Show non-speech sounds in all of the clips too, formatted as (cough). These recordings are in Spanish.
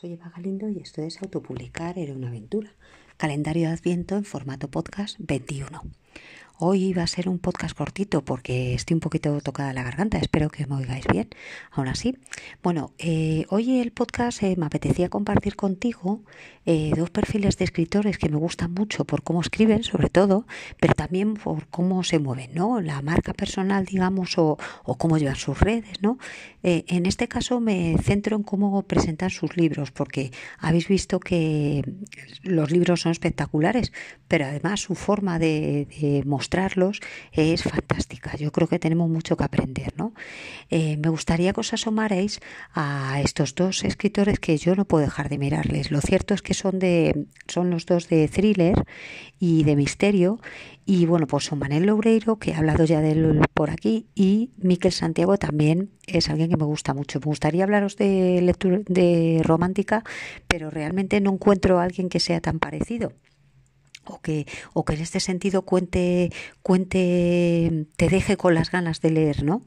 Soy Eva Galindo y esto es Autopublicar era una aventura. Calendario de Adviento en formato podcast 21. Hoy va a ser un podcast cortito porque estoy un poquito tocada la garganta. Espero que me oigáis bien. Aún así, bueno, eh, hoy el podcast eh, me apetecía compartir contigo eh, dos perfiles de escritores que me gustan mucho por cómo escriben, sobre todo, pero también por cómo se mueven, ¿no? La marca personal, digamos, o, o cómo llevan sus redes, ¿no? en este caso me centro en cómo presentan sus libros, porque habéis visto que los libros son espectaculares, pero además su forma de, de mostrar es fantástica. Yo creo que tenemos mucho que aprender, ¿no? Eh, me gustaría que os asomarais a estos dos escritores que yo no puedo dejar de mirarles. Lo cierto es que son de son los dos de thriller y de misterio y bueno, pues son Manel Loureiro, que he hablado ya de él por aquí, y Miquel Santiago también es alguien que me gusta mucho. Me gustaría hablaros de lectura de romántica, pero realmente no encuentro a alguien que sea tan parecido o que, o que en este sentido cuente, cuente, te deje con las ganas de leer, ¿no?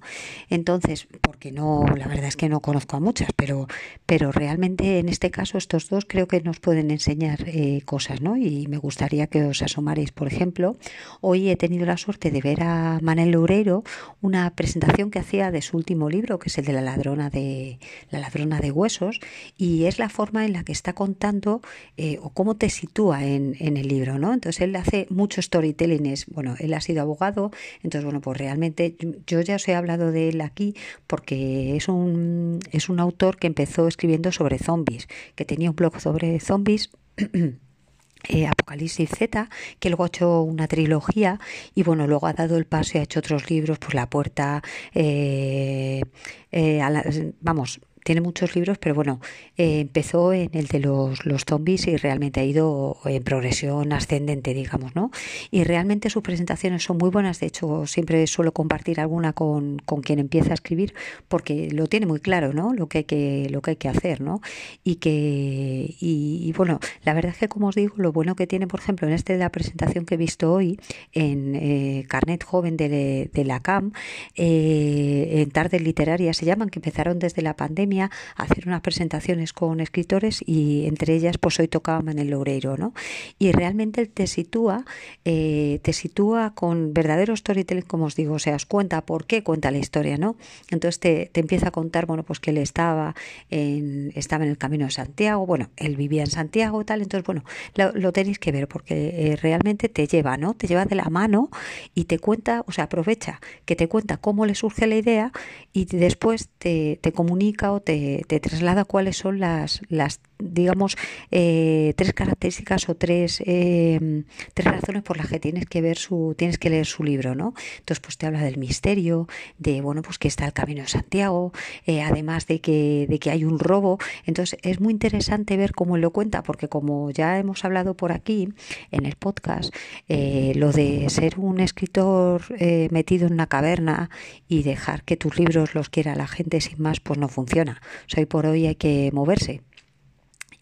Entonces, porque no, la verdad es que no conozco a muchas, pero, pero realmente en este caso estos dos creo que nos pueden enseñar eh, cosas, ¿no? Y me gustaría que os asomaréis, por ejemplo, hoy he tenido la suerte de ver a Manel Loureiro una presentación que hacía de su último libro, que es el de la ladrona de la ladrona de huesos, y es la forma en la que está contando eh, o cómo te sitúa en el libro, ¿no? Entonces él hace mucho storytelling, es, bueno, él ha sido abogado, entonces bueno, pues realmente yo ya os he hablado de él aquí porque es un, es un autor que empezó escribiendo sobre zombies, que tenía un blog sobre zombies. (clears throat) Eh, Apocalipsis Z, que luego ha hecho una trilogía y bueno, luego ha dado el paso y ha hecho otros libros, pues La Puerta, eh, eh, vamos, tiene muchos libros, pero bueno, eh, empezó en el de los, los zombies y realmente ha ido en progresión ascendente, digamos, ¿no? Y realmente sus presentaciones son muy buenas, de hecho siempre suelo compartir alguna con, con quien empieza a escribir porque lo tiene muy claro, ¿no? Lo que hay que, lo que, hay que hacer, ¿no? Y que, y, bueno, la verdad es que como os digo, lo bueno que tiene, por ejemplo, en este de la presentación que he visto hoy en eh, Carnet Joven de, de la CAM, eh, en tardes literarias se llaman, que empezaron desde la pandemia, hacer unas presentaciones con escritores y entre ellas pues hoy tocaba Manel Loureiro, ¿no? Y realmente te sitúa, eh, te sitúa con verdadero storytelling, como os digo, o sea, os cuenta por qué cuenta la historia, ¿no? Entonces te, te empieza a contar, bueno, pues que él estaba en, estaba en el camino de Santiago, bueno, él vivía en Santiago, tal, entonces, bueno, lo, tenéis que ver porque eh, realmente te lleva, ¿no? Te lleva de la mano y te cuenta, o sea, aprovecha que te cuenta cómo le surge la idea y después te, te comunica o te, traslada cuáles son las, las digamos, eh, tres características o tres, eh, tres razones por las que tienes que ver su, tienes que leer su libro, ¿no? Entonces, pues te habla del misterio, de bueno, pues que está el camino de Santiago, eh, además de que, de que hay un robo. Entonces, es muy interesante ver cómo lo cuenta, porque como ya hemos hablado por aquí en el podcast, lo de ser un escritor metido en una caverna y dejar que tus libros los quiera la gente sin más, pues no funciona. O hoy por hoy hay que moverse.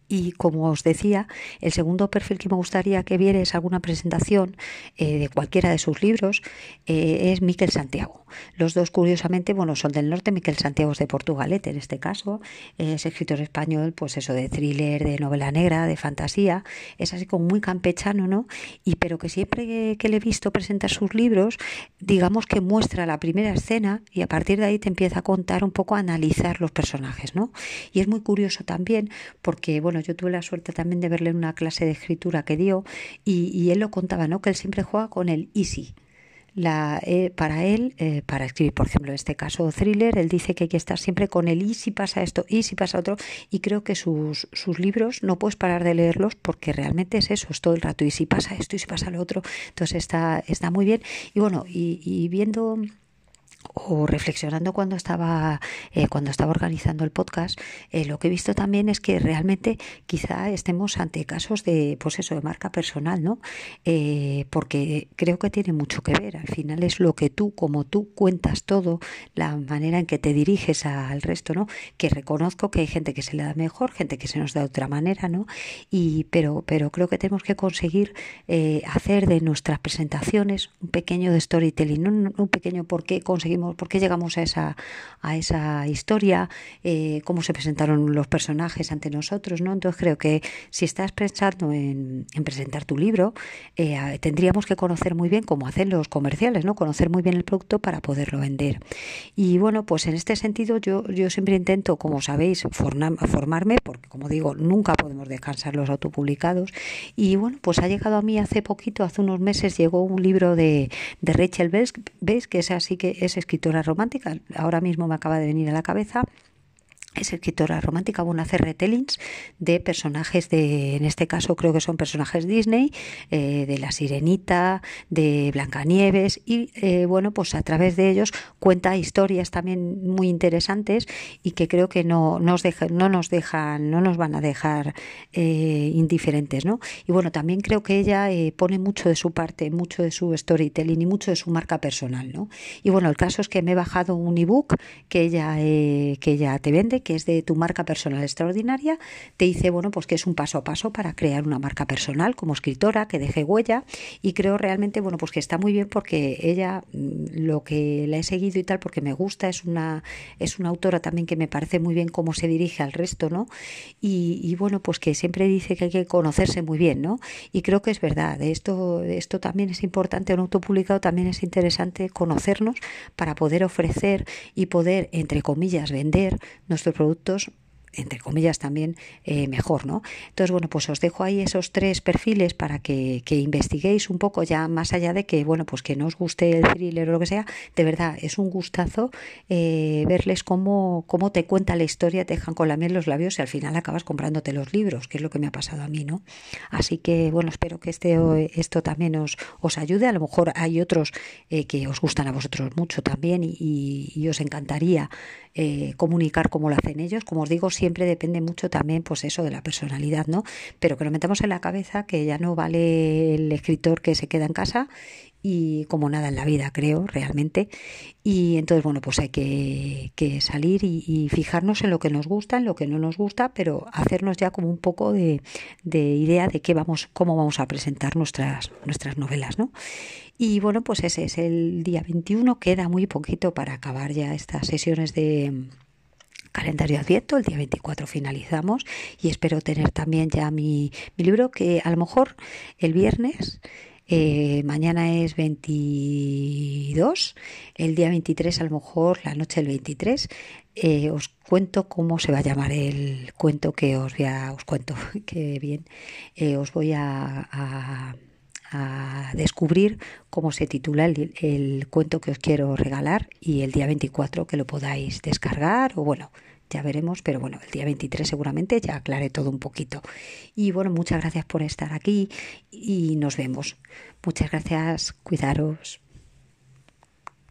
Y como os decía, el segundo perfil que me gustaría que vieres alguna presentación eh, de cualquiera de sus libros eh, es Miquel Santiago. Los dos, curiosamente, bueno, son del norte. Miquel Santiago es de Portugalete, en este caso. Es escritor español, pues eso, de thriller, de novela negra, de fantasía. Es así como muy campechano, ¿no? Y pero que siempre que le he visto presentar sus libros, digamos que muestra la primera escena y a partir de ahí te empieza a contar un poco, a analizar los personajes, ¿no? Y es muy curioso también porque, bueno, yo tuve la suerte también de verle en una clase de escritura que dio y, él lo contaba, ¿no? Que él siempre juega con el easy. La, eh, para él, eh, para escribir, por ejemplo, en este caso thriller, él dice que hay que estar siempre con el y si pasa esto, y si pasa otro, y creo que sus, sus libros no puedes parar de leerlos porque realmente es eso, es todo el rato, y si pasa esto, y si pasa lo otro, entonces está, está muy bien. Y bueno, y, y viendo o reflexionando cuando estaba eh, cuando estaba organizando el podcast eh, lo que he visto también es que realmente quizá estemos ante casos de pues eso de marca personal no eh, porque creo que tiene mucho que ver. Al final es lo que tú como tú cuentas todo la manera en que te diriges al resto no que reconozco que hay gente que se le da mejor gente que se nos da de otra manera no y pero pero creo que tenemos que conseguir hacer de nuestras presentaciones un pequeño de storytelling un, un pequeño por qué conseguimos hicimos, por qué llegamos a esa, a esa historia, eh, cómo se presentaron los personajes ante nosotros, ¿no? Entonces creo que si estás pensando en, presentar tu libro, eh, tendríamos que conocer muy bien cómo hacen los comerciales, ¿no? Conocer muy bien el producto para poderlo vender. Y bueno, pues en este sentido yo, yo siempre intento, como sabéis, formarme, porque como digo, nunca podemos descansar los autopublicados. Y bueno, pues ha llegado a mí hace poquito, hace unos meses, llegó un libro de, de Rachel Bess, que es así que es escritora romántica, ahora mismo me acaba de venir a la cabeza es escritora romántica, a hacer retellings de personajes de, en este caso creo que son personajes Disney, eh, de La Sirenita, de Blancanieves y eh, bueno, pues a través de ellos cuenta historias también muy interesantes y que creo que no nos no nos dejan, no nos van a dejar eh, indiferentes, ¿no? Y bueno, también creo que ella pone mucho de su parte, mucho de su storytelling y mucho de su marca personal, ¿no? Y bueno, el caso es que me he bajado un ebook que ella, que ella te vende que es de tu marca personal extraordinaria, te dice, bueno, pues que es un paso a paso para crear una marca personal como escritora, que deje huella y creo realmente, bueno, pues que está muy bien porque ella, mm, lo que la he seguido y tal, porque me gusta, es una, es una autora también que me parece muy bien cómo se dirige al resto, ¿no? Y, bueno, pues que siempre dice que hay que conocerse muy bien, ¿no? Y creo que es verdad, esto, esto también es importante, un autopublicado también es interesante conocernos para poder ofrecer y poder, entre comillas, vender nuestro productos entre comillas también eh, mejor, ¿no? Entonces, bueno, pues os dejo ahí esos tres perfiles para que, investiguéis un poco ya más allá de que, bueno, pues que no os guste el thriller o lo que sea, de verdad, es un gustazo eh, verles cómo, cómo te cuenta la historia, te dejan con la miel los labios y al final acabas comprándote los libros, que es lo que me ha pasado a mí, ¿no? Así que, bueno, espero que este, esto también os, os ayude, a lo mejor hay otros eh, que os gustan a vosotros mucho también y, y os encantaría comunicar cómo lo hacen ellos, como os digo, siempre depende mucho también, pues eso, de la personalidad, ¿no? Pero que nos metamos en la cabeza que ya no vale el escritor que se queda en casa y como nada en la vida, creo, realmente. Y entonces, bueno, pues hay que, salir y, fijarnos en lo que nos gusta, en lo que no nos gusta, pero hacernos ya como un poco de, de idea de qué vamos, cómo vamos a presentar nuestras, nuestras novelas, ¿no? Y bueno, pues ese es el día 21, queda muy poquito para acabar ya estas sesiones de calendario adviento, el día 24 finalizamos y espero tener también ya mi, libro que a lo mejor el viernes eh, mañana es 22, el día 23 a lo mejor, la noche del 23, eh, os cuento cómo se va a llamar el cuento que os voy a, os cuento, (laughs) que bien, eh, os voy a descubrir cómo se titula el, cuento que os quiero regalar y el día 24 que lo podáis descargar o bueno, ya veremos, pero bueno, el día 23 seguramente ya aclaré todo un poquito. Y bueno, muchas gracias por estar aquí y nos vemos. Muchas gracias, cuidaros.